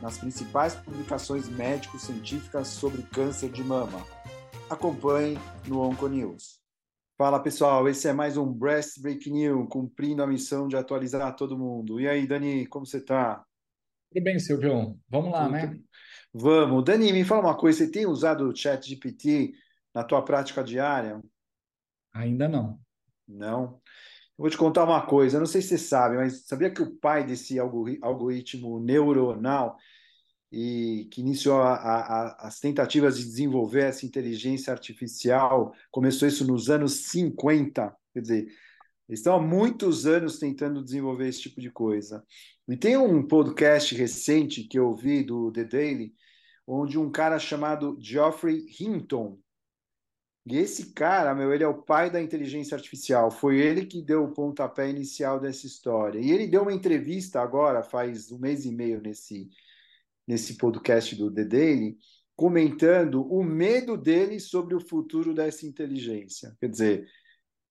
nas principais publicações médico-científicas sobre câncer de mama. Acompanhe no Onconews. Fala pessoal, esse é mais um Breast Break News, cumprindo a missão de atualizar todo mundo. E aí, Dani, como você está? Tudo bem, Silvio? Vamos lá, Tudo né? Bem. Vamos. Dani, me fala uma coisa, você tem usado o Chat GPT na tua prática diária? Ainda não. Não? Vou te contar uma coisa, não sei se você sabe, mas sabia que o pai desse algoritmo neuronal e que iniciou a, a, as tentativas de desenvolver essa inteligência artificial, começou isso nos anos 50, quer dizer, eles estão há muitos anos tentando desenvolver esse tipo de coisa. E tem um podcast recente que eu vi do The Daily, onde um cara chamado Geoffrey Hinton, e esse cara, meu, ele é o pai da inteligência artificial. Foi ele que deu o pontapé inicial dessa história. E ele deu uma entrevista agora, faz um mês e meio, nesse, nesse podcast do The Daily, comentando o medo dele sobre o futuro dessa inteligência. Quer dizer,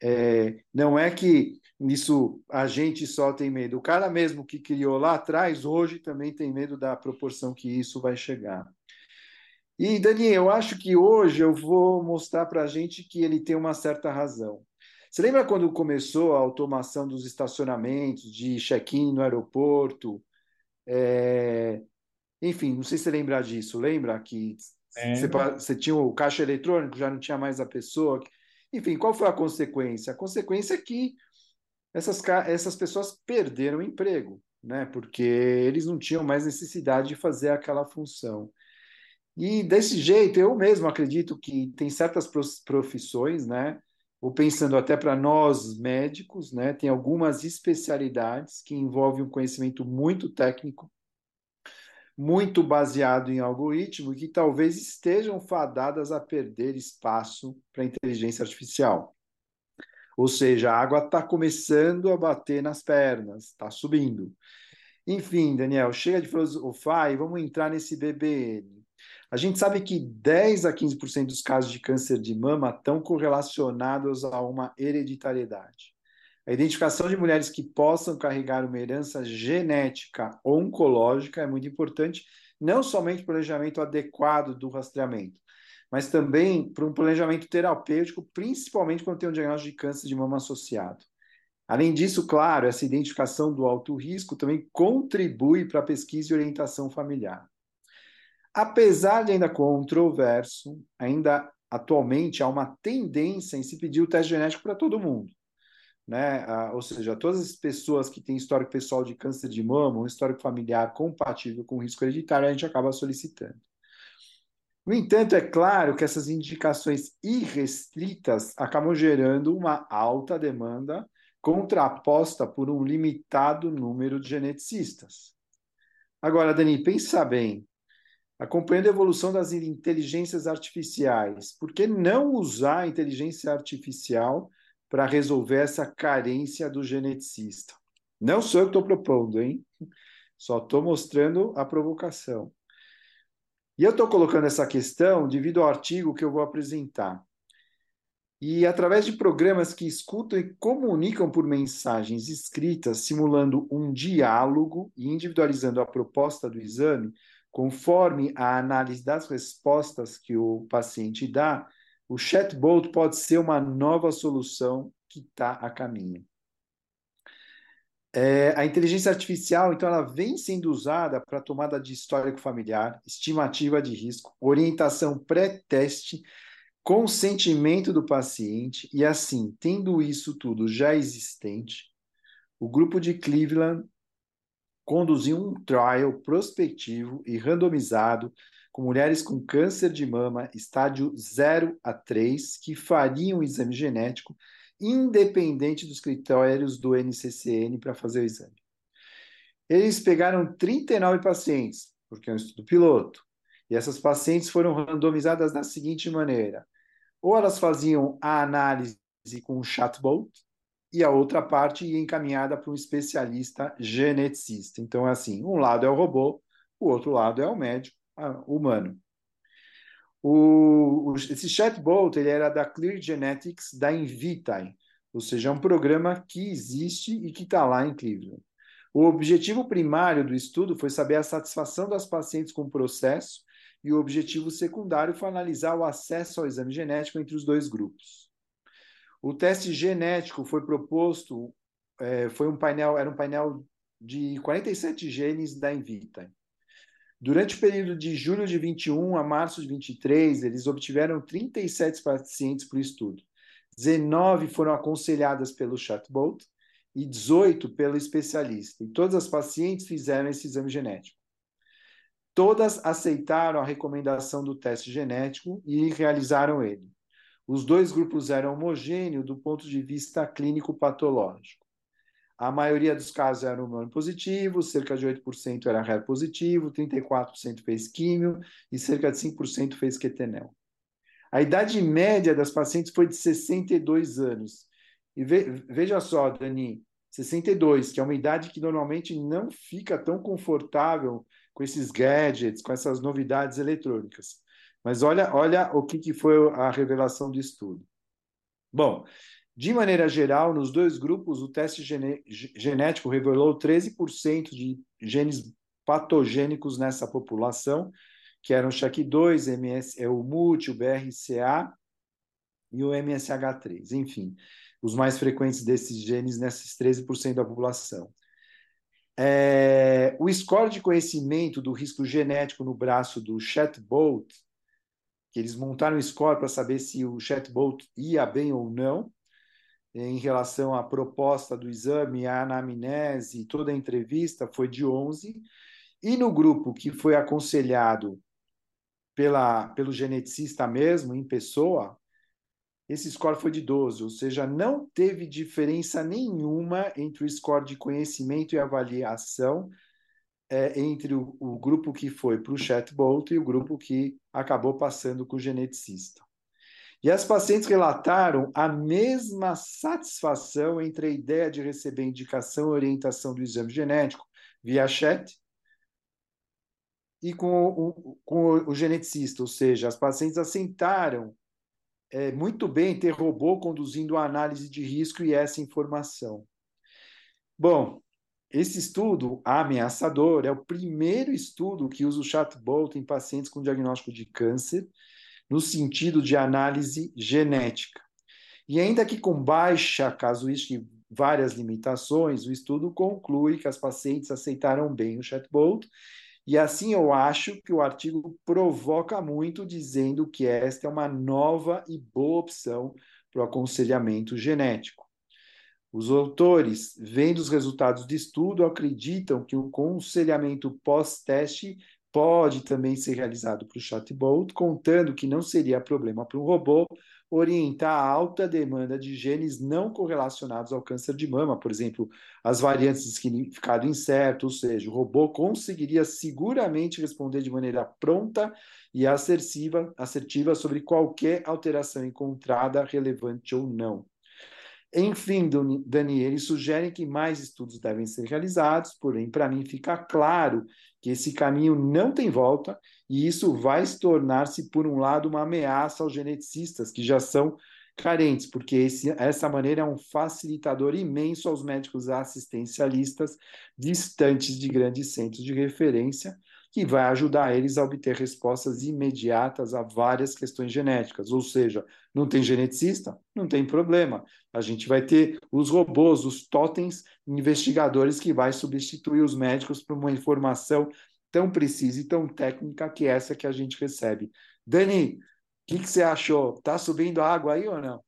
é, não é que isso a gente só tem medo. O cara mesmo que criou lá atrás, hoje também tem medo da proporção que isso vai chegar. E, Dani, eu acho que hoje eu vou mostrar para a gente que ele tem uma certa razão. Você lembra quando começou a automação dos estacionamentos, de check-in no aeroporto? É... Enfim, não sei se você lembra disso. Lembra que é. você, você, tinha o caixa eletrônico, já não tinha mais a pessoa? Enfim, qual foi a consequência? A consequência é que essas, essas pessoas perderam o emprego, né? porque eles não tinham mais necessidade de fazer aquela função. E desse jeito, eu mesmo acredito que tem certas profissões, né? Ou pensando até para nós médicos, né? Tem algumas especialidades que envolvem um conhecimento muito técnico, muito baseado em algoritmo, que talvez estejam fadadas a perder espaço para a inteligência artificial. Ou seja, a água está começando a bater nas pernas, está subindo. Enfim, Daniel, chega de filosofar e vamos entrar nesse BBN. A gente sabe que 10 a 15% dos casos de câncer de mama estão correlacionados a uma hereditariedade. A identificação de mulheres que possam carregar uma herança genética oncológica é muito importante, não somente para o planejamento adequado do rastreamento, mas também para um planejamento terapêutico, principalmente quando tem um diagnóstico de câncer de mama associado. Além disso, claro, essa identificação do alto risco também contribui para a pesquisa e orientação familiar. Apesar de ainda controverso, ainda atualmente há uma tendência em se pedir o teste genético para todo mundo. Né? Ah, ou seja, todas as pessoas que têm histórico pessoal de câncer de mama, um histórico familiar compatível com risco hereditário, a gente acaba solicitando. No entanto, é claro que essas indicações irrestritas acabam gerando uma alta demanda contraposta por um limitado número de geneticistas. Agora, Dani, pensa bem, acompanhando a evolução das inteligências artificiais. Por que não usar a inteligência artificial para resolver essa carência do geneticista? Não sou eu que estou propondo, hein? Só estou mostrando a provocação. E eu estou colocando essa questão devido ao artigo que eu vou apresentar. E através de programas que escutam e comunicam por mensagens escritas, simulando um diálogo e individualizando a proposta do exame, Conforme a análise das respostas que o paciente dá, o chatbot pode ser uma nova solução que está a caminho. É, a inteligência artificial, então, ela vem sendo usada para tomada de histórico familiar, estimativa de risco, orientação pré-teste, consentimento do paciente, e assim, tendo isso tudo já existente, o grupo de Cleveland conduziu um trial prospectivo e randomizado com mulheres com câncer de mama estádio 0 a 3 que fariam o exame genético independente dos critérios do NCCN para fazer o exame. Eles pegaram 39 pacientes, porque é um estudo piloto. E essas pacientes foram randomizadas da seguinte maneira: ou elas faziam a análise com um chatbot, e a outra parte ia encaminhada para um especialista geneticista. Então, é assim: um lado é o robô, o outro lado é o médico humano. O, o, esse chatbot ele era da Clear Genetics da Invitae, ou seja, é um programa que existe e que está lá em Cleveland. O objetivo primário do estudo foi saber a satisfação das pacientes com o processo e o objetivo secundário foi analisar o acesso ao exame genético entre os dois grupos. O teste genético foi proposto, é, foi um painel, era um painel de 47 genes da Invitae. Durante o período de julho de 21 a março de 23, eles obtiveram 37 pacientes para o estudo. 19 foram aconselhadas pelo chatbot e 18 pelo especialista. E todas as pacientes fizeram esse exame genético. Todas aceitaram a recomendação do teste genético e realizaram ele. Os dois grupos eram homogêneos do ponto de vista clínico patológico. A maioria dos casos era humano positivo, cerca de 8% era HER positivo, 34% fez químio e cerca de 5% fez quetenel. A idade média das pacientes foi de 62 anos. E ve, veja só, Dani, 62, que é uma idade que normalmente não fica tão confortável com esses gadgets, com essas novidades eletrônicas. Mas olha, olha o que, que foi a revelação do estudo. Bom, de maneira geral, nos dois grupos, o teste genético revelou 13% de genes patogênicos nessa população, que eram o SHAC2, MS, é o MUT, o BRCA e o MSH3. Enfim, os mais frequentes desses genes nesses 13% da população. É, o score de conhecimento do risco genético no braço do chatbot, que eles montaram o score para saber se o chatbot ia bem ou não, em relação à proposta do exame, a anamnese, toda a entrevista, foi de 11. E no grupo que foi aconselhado pela, pelo geneticista mesmo, em pessoa, esse score foi de 12, ou seja, não teve diferença nenhuma entre o score de conhecimento e avaliação é, entre o, o, grupo que foi para o chatbot e o grupo que acabou passando com o geneticista. E as pacientes relataram a mesma satisfação entre a ideia de receber indicação e orientação do exame genético via chat e com o, com o geneticista, ou seja, as pacientes aceitaram é, muito bem ter robô conduzindo a análise de risco e essa informação. Bom, esse estudo ameaçador é o primeiro estudo que usa o chatbot em pacientes com diagnóstico de câncer no sentido de análise genética. E ainda que com baixa casuística e várias limitações, o estudo conclui que as pacientes aceitaram bem o chatbot, e assim eu acho que o artigo provoca muito, dizendo que esta é uma nova e boa opção para o aconselhamento genético. Os autores, vendo os resultados do estudo, acreditam que o aconselhamento pós-teste pode também ser realizado para o chatbot, contando que não seria problema para um robô orientar a alta demanda de genes não correlacionados ao câncer de mama, por exemplo, as variantes de significado incerto, ou seja, o robô conseguiria seguramente responder de maneira pronta e assertiva, assertiva sobre qualquer alteração encontrada, relevante ou não. Enfim, Dani, eles sugerem que mais estudos devem ser realizados, porém, para mim fica claro que esse caminho não tem volta e isso vai se tornar-se, por um lado, uma ameaça aos geneticistas, que já são carentes, porque esse, essa maneira é um facilitador imenso aos médicos assistencialistas distantes de grandes centros de referência, que vai ajudar eles a obter respostas imediatas a várias questões genéticas. Ou seja, não tem geneticista? Não tem problema. A gente vai ter os robôs, os totens investigadores que vai substituir os médicos por uma informação tão precisa e tão técnica que essa que a gente recebe. Dani, o que, que você achou? Tá subindo água aí ou não?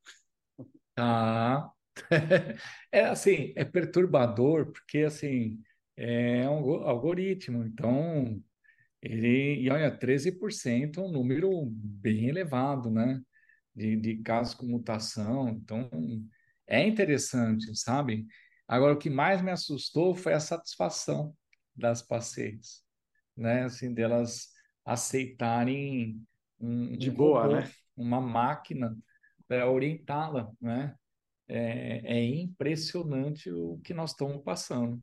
Tá. É assim, é perturbador, porque assim, é um algoritmo, então ele, e olha, 13% é um número bem elevado, né? De, de casos com mutação. Então, é interessante, sabe? Agora, o que mais me assustou foi a satisfação das pacientes. né? Assim, delas aceitarem um, de um boa, robô, né? uma máquina para orientá-la, né? É, é, impressionante o que nós estamos passando.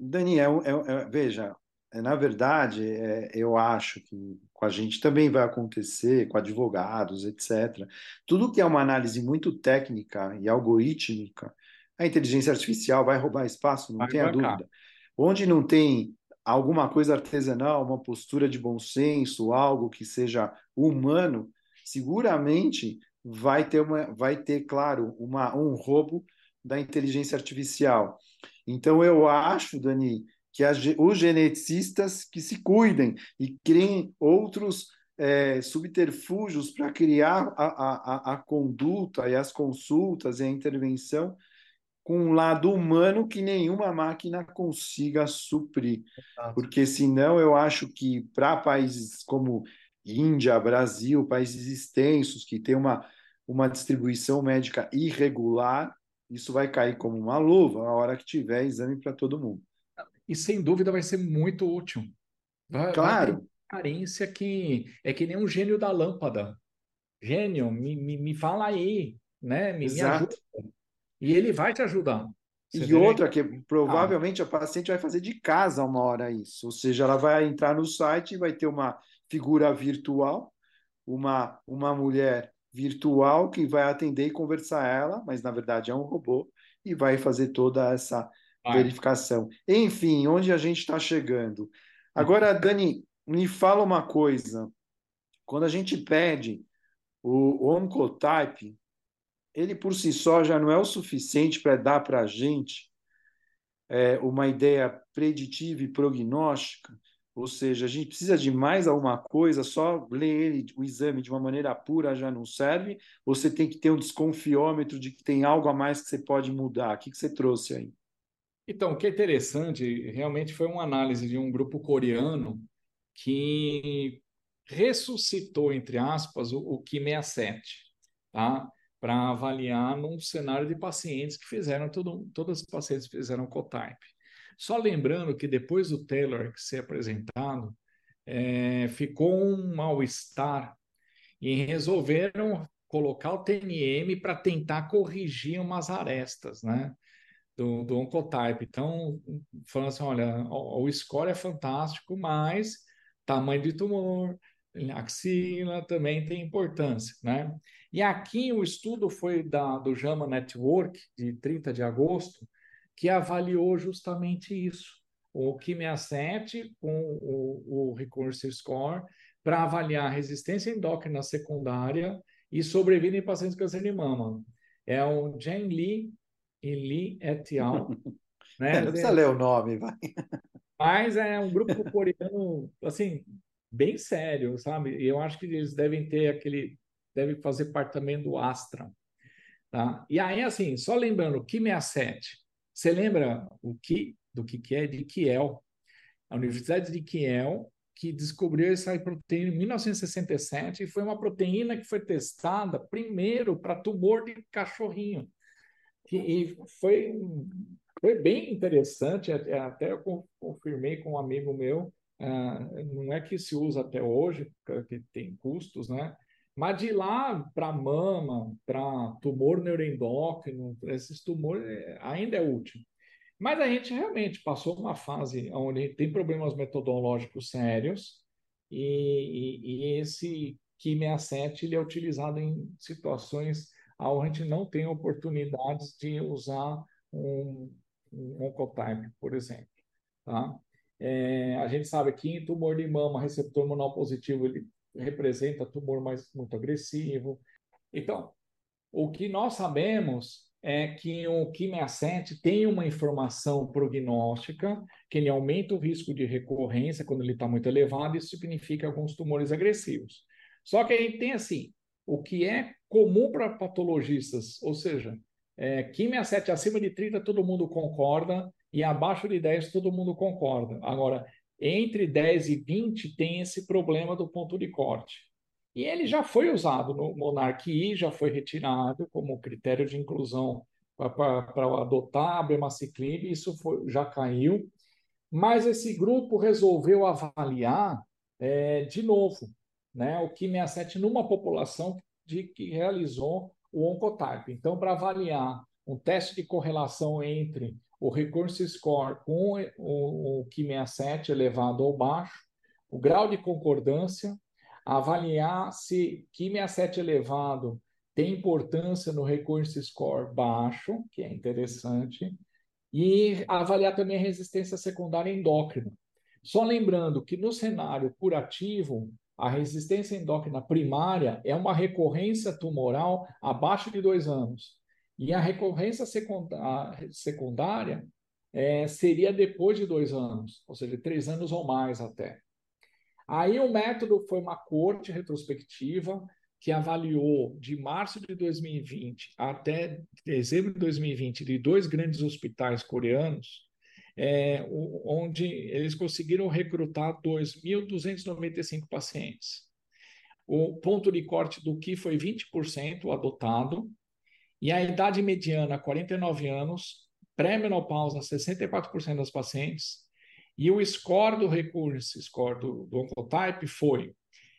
Daniel, é, é, veja, na verdade, é, eu acho que com a gente também vai acontecer, com advogados, etc. Tudo que é uma análise muito técnica e algorítmica, a inteligência artificial vai roubar espaço, não vai tenha dúvida. Onde não tem alguma coisa artesanal, uma postura de bom senso, algo que seja humano, seguramente vai ter, uma, vai ter claro, uma, um roubo da inteligência artificial. Então, eu acho, Dani, que as, os geneticistas que se cuidem e criem outros é, subterfúgios para criar a, a, a conduta e as consultas e a intervenção com um lado humano que nenhuma máquina consiga suprir. Exato. Porque senão eu acho que para países como Índia, Brasil, países extensos que têm uma, uma distribuição médica irregular, isso vai cair como uma luva a hora que tiver exame para todo mundo e sem dúvida vai ser muito útil. Vai, claro. Vai carência que é que nem um gênio da lâmpada. Gênio, me, me, me fala aí, né? Me, me ajuda. E ele vai te ajudar. Você e outra, que provavelmente ah. a paciente vai fazer de casa uma hora isso. Ou seja, ela vai entrar no site e vai ter uma figura virtual, uma, uma mulher virtual que vai atender e conversar ela, mas na verdade é um robô, e vai fazer toda essa verificação. Enfim, onde a gente está chegando. Agora, Dani, me fala uma coisa. Quando a gente pede o Oncotype, ele por si só já não é o suficiente para dar para a gente é, uma ideia preditiva e prognóstica, ou seja, a gente precisa de mais alguma coisa, só ler ele, o exame de uma maneira pura já não serve, ou você tem que ter um desconfiômetro de que tem algo a mais que você pode mudar? O que, que você trouxe aí? Então, o que é interessante, realmente foi uma análise de um grupo coreano que ressuscitou, entre aspas, o, o Ki67, tá? para avaliar num cenário de pacientes que fizeram, tudo, todas as pacientes fizeram cotype. Só lembrando que depois do Taylor ser apresentado, é, ficou um mal-estar e resolveram colocar o TNM para tentar corrigir umas arestas, né? Do, do Oncotype. Então, falando assim, olha, o, o score é fantástico, mas tamanho de tumor, axila também tem importância, né? E aqui o estudo foi da, do JAMA Network, de 30 de agosto, que avaliou justamente isso, o Ki67 com o, o Score, para avaliar resistência endócrina secundária e sobrevida em pacientes com câncer de mama. É o Jen Lee Eli et al. né? Não precisa ler o nome, vai. Mas é um grupo coreano, assim, bem sério, sabe? E eu acho que eles devem ter aquele, devem fazer parte também do Astra. Tá? E aí, assim, só lembrando, Ki 67, você lembra o que, do que, que é? De Kiel. A Universidade de Kiel, que descobriu essa proteína em 1967 e foi uma proteína que foi testada primeiro para tumor de cachorrinho. E foi, foi bem interessante, até eu confirmei com um amigo meu, uh, não é que se usa até hoje, porque tem custos, né? Mas de lá para mama, para tumor neuroendócrino, esses tumores é, ainda é útil. Mas a gente realmente passou uma fase onde tem problemas metodológicos sérios e, e, e esse Ki67 ele é utilizado em situações a gente não tem oportunidades de usar um, um oncotype, por exemplo. Tá? É, a gente sabe que em tumor de mama, receptor hormonal positivo, ele representa tumor mais muito agressivo. Então, o que nós sabemos é que o Ki67 tem uma informação prognóstica, que ele aumenta o risco de recorrência quando ele está muito elevado, isso significa alguns tumores agressivos. Só que a gente tem assim, o que é comum para patologistas, ou seja, é, quimia 7 acima de 30 todo mundo concorda e abaixo de 10 todo mundo concorda. Agora, entre 10 e 20 tem esse problema do ponto de corte. E ele já foi usado no Monarch I, já foi retirado como critério de inclusão para adotar a abemaciclib, isso foi, já caiu. Mas esse grupo resolveu avaliar é, de novo né, o Ki67 numa população de que realizou o Oncotype. Então, para avaliar um teste de correlação entre o recurso score com o, o Ki67 elevado ou baixo, o grau de concordância, avaliar se Ki67 elevado tem importância no recurso score baixo, que é interessante, e avaliar também a resistência secundária endócrina. Só lembrando que no cenário curativo, a resistência endócrina primária é uma recorrência tumoral abaixo de dois anos. E a recorrência secundária é, seria depois de dois anos, ou seja, três anos ou mais até. Aí o método foi uma corte retrospectiva que avaliou de março de 2020 até dezembro de 2020 de dois grandes hospitais coreanos, é, onde eles conseguiram recrutar 2.295 pacientes. O ponto de corte do que foi 20% adotado, e a idade mediana, 49 anos, pré-menopausa, 64% das pacientes, e o score do recurso, score do, do Oncotype, foi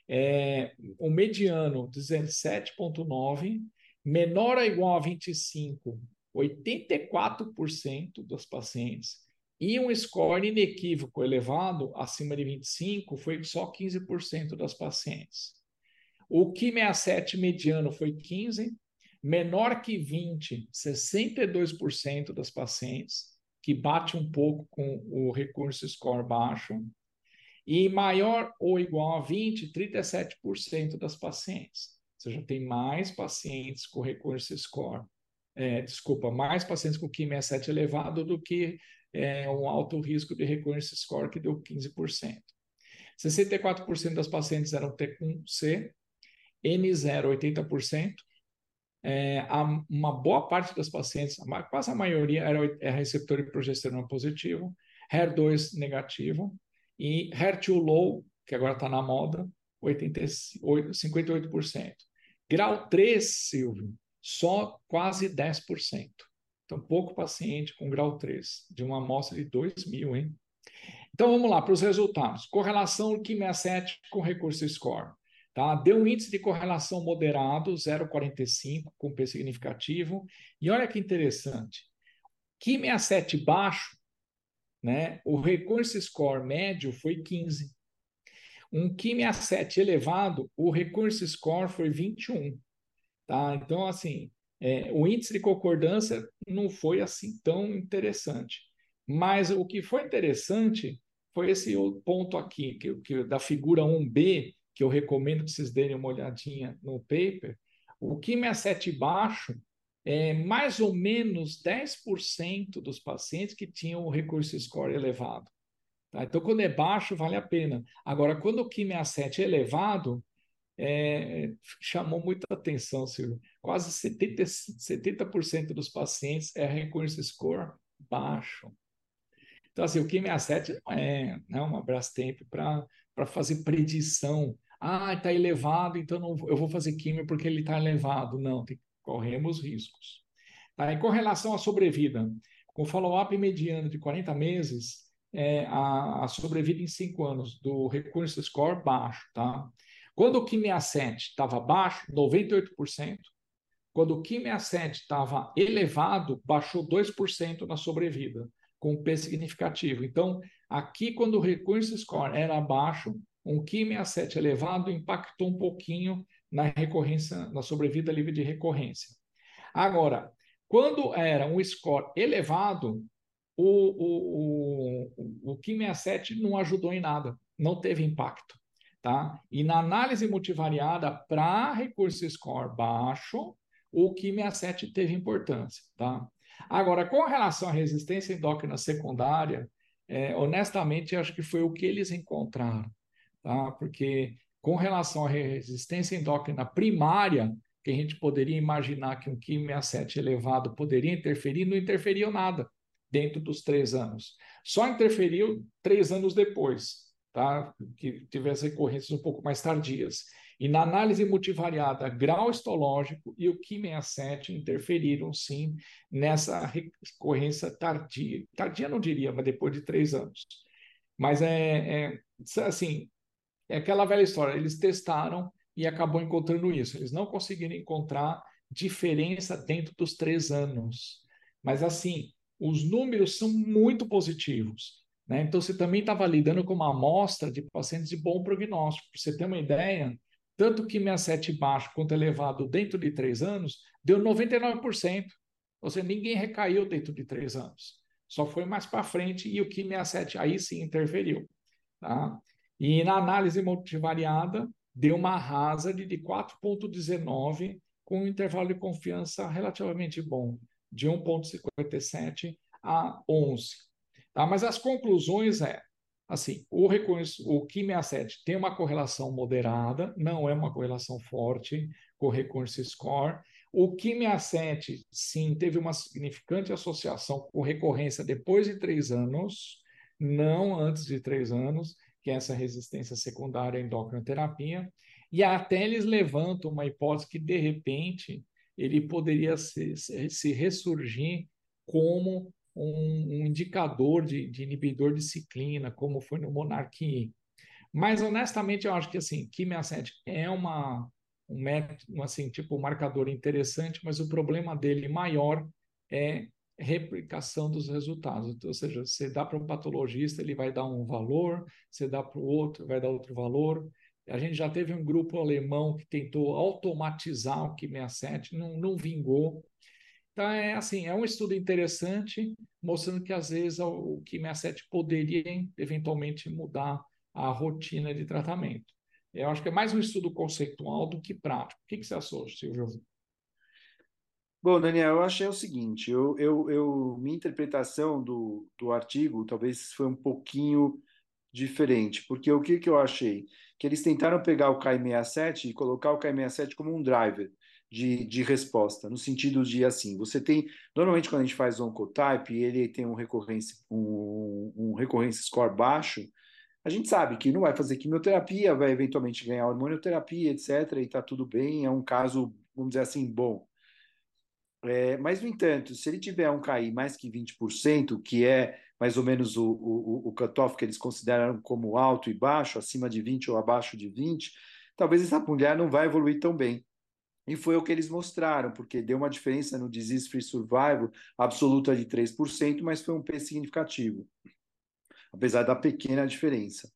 é, o mediano 17,9, menor ou igual a 25, 84% dos pacientes, e um score inequívoco elevado, acima de 25, foi só 15% das pacientes. O Ki67 mediano foi 15, menor que 20, 62% das pacientes, que bate um pouco com o recurso score baixo, e maior ou igual a 20, 37% das pacientes. Ou seja, tem mais pacientes com recurso score, é, desculpa, mais pacientes com QIM 7 elevado do que é, um alto risco de recurrence score, que deu 15%. 64% das pacientes eram T1C, N0, 80%. É, a, uma boa parte das pacientes, quase a maioria, era, era receptor de progesterona positivo, HER2 negativo, e HER2 low, que agora está na moda, 88, 58%. Grau 3, Silvio, só quase 10%. Então, pouco paciente com grau 3, de uma amostra de 2 mil, hein? Então, vamos lá para os resultados. Correlação Ki67 com recurso score. Tá? Deu um índice de correlação moderado, 0,45, com P significativo. E olha que interessante. Ki67 baixo, né? o recurso score médio foi 15. Um Ki67 elevado, o recurso score foi 21. Tá? Então, assim, é, o índice de concordância não foi assim tão interessante. Mas o que foi interessante foi esse ponto aqui, que, que da figura 1B, que eu recomendo que vocês deem uma olhadinha no paper. O Kim-7 baixo é mais ou menos 10% dos pacientes que tinham o recurso score elevado. Tá? Então, quando é baixo, vale a pena. Agora, quando o Kim-7 é elevado, é, chamou muita atenção, Silvio. Quase 70%, 70 dos pacientes é recurso score baixo. Então, assim, o Kim67 não é, não é uma Brastemp para fazer predição. Ah, está elevado, então não, eu vou fazer químio porque ele está elevado. Não, tem, corremos riscos. Tá? E com relação à sobrevida, com follow-up mediano de 40 meses, é, a, a sobrevida em 5 anos do recurso score baixo, tá? Quando o Ki67 estava baixo, 98%. Quando o Ki67 estava elevado, baixou 2% na sobrevida, com um P significativo. Então, aqui, quando o recurso score era baixo, um Ki67 elevado impactou um pouquinho na recorrência, na sobrevida livre de recorrência. Agora, quando era um score elevado, o, o, o, o Ki67 não ajudou em nada, não teve impacto. Tá? E na análise multivariada para recurso score baixo, o QIM67 teve importância. Tá? Agora, com relação à resistência endócrina secundária, é, honestamente, acho que foi o que eles encontraram. Tá? Porque com relação à resistência endócrina primária, que a gente poderia imaginar que um QIM67 elevado poderia interferir, não interferiu nada dentro dos três anos. Só interferiu três anos depois tá? que tivesse recorrências um pouco mais tardias. E na análise multivariada, grau histológico e o Ki67 interferiram, sim, nessa recorrência tardia. Tardia não diria, mas depois de três anos. Mas é, é assim, é aquela velha história. Eles testaram e acabou encontrando isso. Eles não conseguiram encontrar diferença dentro dos três anos. Mas, assim, os números são muito positivos. Né? Então, você também estava lidando com uma amostra de pacientes de bom prognóstico. Para você ter uma ideia, tanto que 67 baixo quanto elevado dentro de três anos deu 99%. Ou seja, ninguém recaiu dentro de três anos. Só foi mais para frente e o que 67 aí sim interferiu. Tá? E na análise multivariada, deu uma hazard de 4,19 com um intervalo de confiança relativamente bom, de 1,57 a 11. Tá? Mas as conclusões é, assim, o, o Ki67 tem uma correlação moderada, não é uma correlação forte com o recurso score. O Ki67, sim, teve uma significante associação com recorrência depois de três anos, não antes de três anos, que é essa resistência secundária à endocrinoterapia, e até eles levantam uma hipótese que, de repente, ele poderia se, se ressurgir como um, um indicador de, de, inibidor de ciclina, como foi no Monarch Mas, honestamente, eu acho que, assim, quimia 7 é uma, um método, assim, tipo, um marcador interessante, mas o problema dele maior é replicação dos resultados. Então, ou seja, você dá para um patologista, ele vai dar um valor, você dá para o outro, vai dar outro valor. A gente já teve um grupo alemão que tentou automatizar o Ki67, não, não vingou. Então, é assim, é um estudo interessante, mostrando que às vezes o Ki67 poderia eventualmente mudar a rotina de tratamento. Eu acho que é mais um estudo conceitual do que prático. O que, que você achou, Silvio? Bom, Daniel, eu achei o seguinte, eu, eu, eu, minha interpretação do, do artigo talvez foi um pouquinho diferente, porque o que, que eu achei? Que eles tentaram pegar o KI67 e colocar o KI67 como um driver de, de resposta, no sentido de, assim, você tem, normalmente quando a gente faz oncotype ele tem um recorrência, um, um recorrência score baixo, a gente sabe que não vai fazer quimioterapia, vai eventualmente ganhar hormonioterapia, etc, e está tudo bem, é um caso, vamos dizer assim, bom. É, mas, no entanto, se ele tiver um KI mais que 20%, que é mais ou menos o, o, o cutoff que eles consideram como alto e baixo, acima de 20 ou abaixo de 20, talvez essa mulher não vai evoluir tão bem. E foi o que eles mostraram, porque deu uma diferença no disease free survival absoluta de 3%, mas foi um P significativo, apesar da pequena diferença.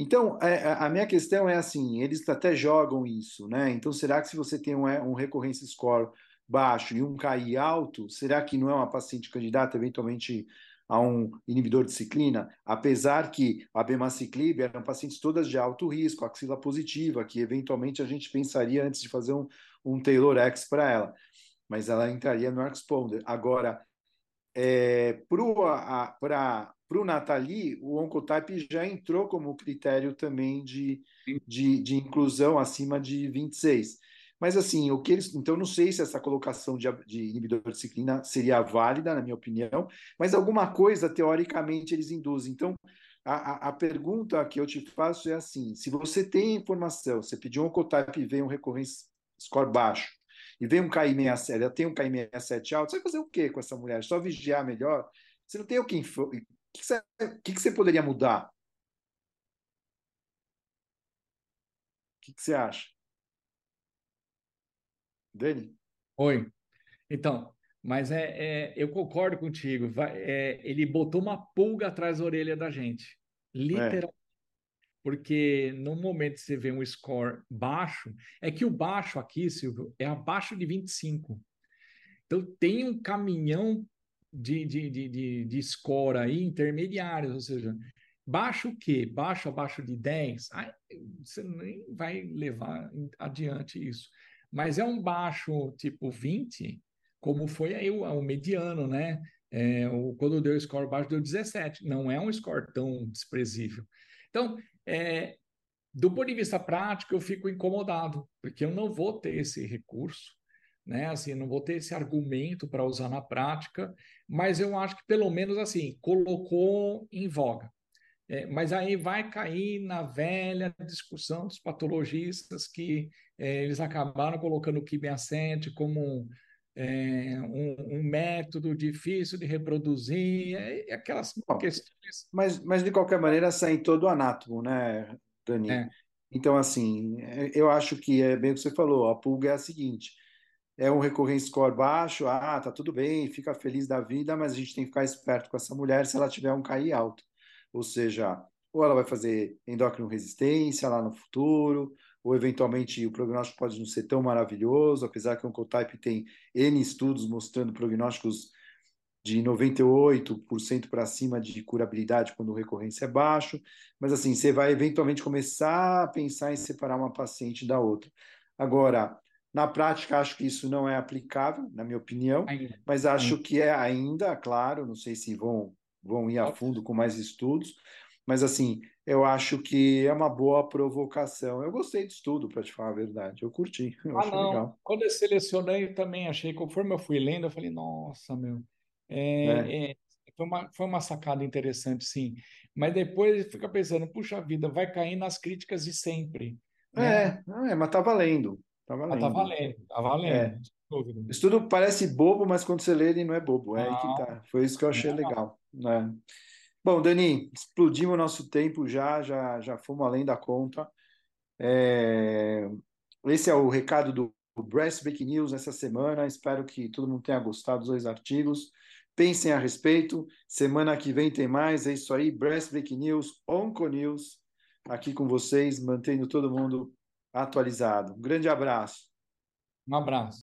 Então, é, é, a minha questão é assim: eles até jogam isso, né? Então, será que se você tem um, um recorrência score baixo e um KI alto, será que não é uma paciente candidata eventualmente a um inibidor de ciclina? Apesar que a bemaciclib eram pacientes todas de alto risco, axila positiva, que eventualmente a gente pensaria antes de fazer um, um Taylor X para ela, mas ela entraria no responder. Agora, é, para o Nathalie, o Oncotype já entrou como critério também de, de, de inclusão acima de 26. Mas assim, o que eles. Então, não sei se essa colocação de, de inibidor de ciclina seria válida, na minha opinião, mas alguma coisa, teoricamente, eles induzem. Então, a, a, pergunta que eu te faço é assim: se você tem informação, você pediu um Oncotype e vem um recorrência score baixo, e vem um KI67, ela tem um KI67 alto, você vai fazer o que com essa mulher? Só vigiar melhor? Você não tem o que. O que, você, o que você poderia mudar? O que, que você acha? Dani? Oi. Então, mas é, é eu concordo contigo. Vai, é, ele botou uma pulga atrás da orelha da gente. Literalmente. Porque no momento que você vê um score baixo, é que o baixo aqui, Silvio, é abaixo de 25. Então tem um caminhão de, de, de, de, de score aí intermediários, ou seja, baixo o quê? Baixo abaixo de 10? Aí, você nem vai levar adiante isso mas é um baixo tipo 20, como foi aí o, o mediano, né? É, o, quando deu score baixo, deu 17. Não é um score tão desprezível. Então, é, do ponto de vista prático, eu fico incomodado, porque eu não vou ter esse recurso, né? Assim, não vou ter esse argumento para usar na prática, mas eu acho que pelo menos assim, colocou em voga. é, mas aí vai cair na velha discussão dos patologistas que é, eles acabaram colocando o Kibacente como é, um, um, método difícil de reproduzir, é, é aquelas Bom, questões. Mas, mas, de qualquer maneira, sai todo o anátomo, né, Dani? É. Então, assim, eu acho que é bem o que você falou, a pulga é a seguinte, é um recorrente score baixo, ah, tá tudo bem, fica feliz da vida, mas a gente tem que ficar esperto com essa mulher se ela tiver um KI alto. Ou seja, ou ela vai fazer endócrino resistência lá no futuro, ou eventualmente o prognóstico pode não ser tão maravilhoso, apesar que o Oncotype tem N estudos mostrando prognósticos de 98% para cima de curabilidade quando a recorrência é baixo, mas assim, você vai eventualmente começar a pensar em separar uma paciente da outra. Agora, na prática, acho que isso não é aplicável, na minha opinião, ainda. mas acho ainda. que é ainda, claro, não sei se vão vão ir a fundo com mais estudos, mas assim, eu acho que é uma boa provocação. Eu gostei do estudo, para te falar a verdade. Eu curti. Eu ah, não. Legal. Quando eu selecionei, eu também achei, conforme eu fui lendo, eu falei, nossa, meu. É, é. É, foi, uma, foi uma sacada interessante, sim. Mas depois fica pensando, puxa vida, vai cair nas críticas de sempre. Né? É, é mas tá valendo. Tá valendo. Ah, tá valendo, tá valendo. É. O estudo parece bobo, mas quando você lê ele não é bobo. É ah, aí que tá. Foi isso que eu achei legal. Né? Bom, Dani, explodimos o nosso tempo já, já, já fomos além da conta. É... Esse é o recado do Breast Break News essa semana. Espero que todo mundo tenha gostado dos dois artigos. Pensem a respeito. Semana que vem tem mais. É isso aí. Breast Break News, Onco News, aqui com vocês, mantendo todo mundo atualizado. Um grande abraço. Um abraço.